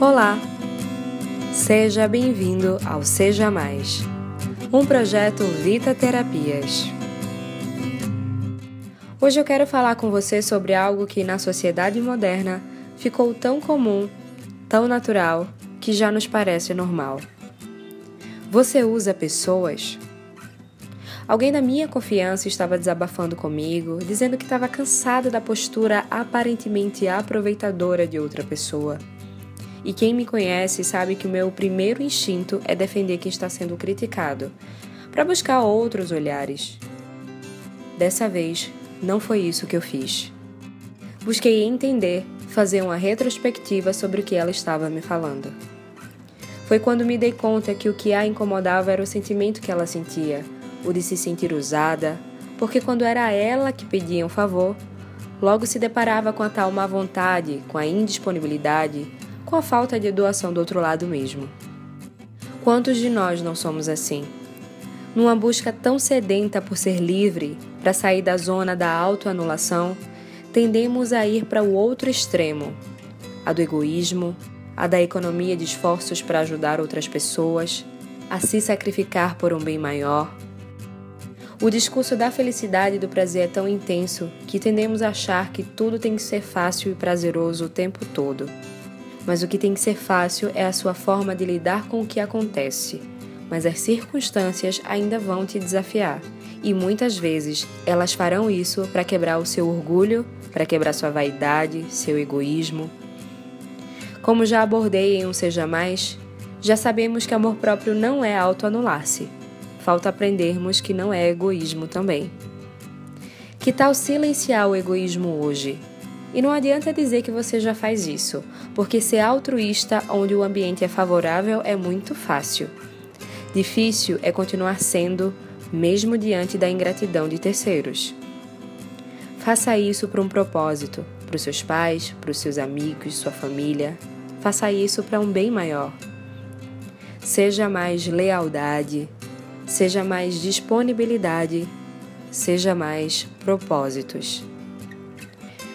Olá! Seja bem-vindo ao Seja Mais, um projeto Vita Terapias. Hoje eu quero falar com você sobre algo que na sociedade moderna ficou tão comum, tão natural, que já nos parece normal. Você usa pessoas? Alguém da minha confiança estava desabafando comigo, dizendo que estava cansado da postura aparentemente aproveitadora de outra pessoa e quem me conhece sabe que o meu primeiro instinto é defender quem está sendo criticado, para buscar outros olhares. Dessa vez, não foi isso que eu fiz. Busquei entender, fazer uma retrospectiva sobre o que ela estava me falando. Foi quando me dei conta que o que a incomodava era o sentimento que ela sentia, o de se sentir usada, porque quando era ela que pedia um favor, logo se deparava com a tal má vontade, com a indisponibilidade, com a falta de doação do outro lado mesmo. Quantos de nós não somos assim? Numa busca tão sedenta por ser livre, para sair da zona da autoanulação, tendemos a ir para o outro extremo, a do egoísmo, a da economia de esforços para ajudar outras pessoas, a se sacrificar por um bem maior. O discurso da felicidade e do prazer é tão intenso que tendemos a achar que tudo tem que ser fácil e prazeroso o tempo todo mas o que tem que ser fácil é a sua forma de lidar com o que acontece. Mas as circunstâncias ainda vão te desafiar, e muitas vezes elas farão isso para quebrar o seu orgulho, para quebrar sua vaidade, seu egoísmo. Como já abordei em um Seja Mais, já sabemos que amor próprio não é autoanular-se. Falta aprendermos que não é egoísmo também. Que tal silenciar o egoísmo hoje? E não adianta dizer que você já faz isso, porque ser altruísta onde o ambiente é favorável é muito fácil. Difícil é continuar sendo, mesmo diante da ingratidão de terceiros. Faça isso para um propósito, para os seus pais, para os seus amigos, sua família. Faça isso para um bem maior. Seja mais lealdade, seja mais disponibilidade, seja mais propósitos.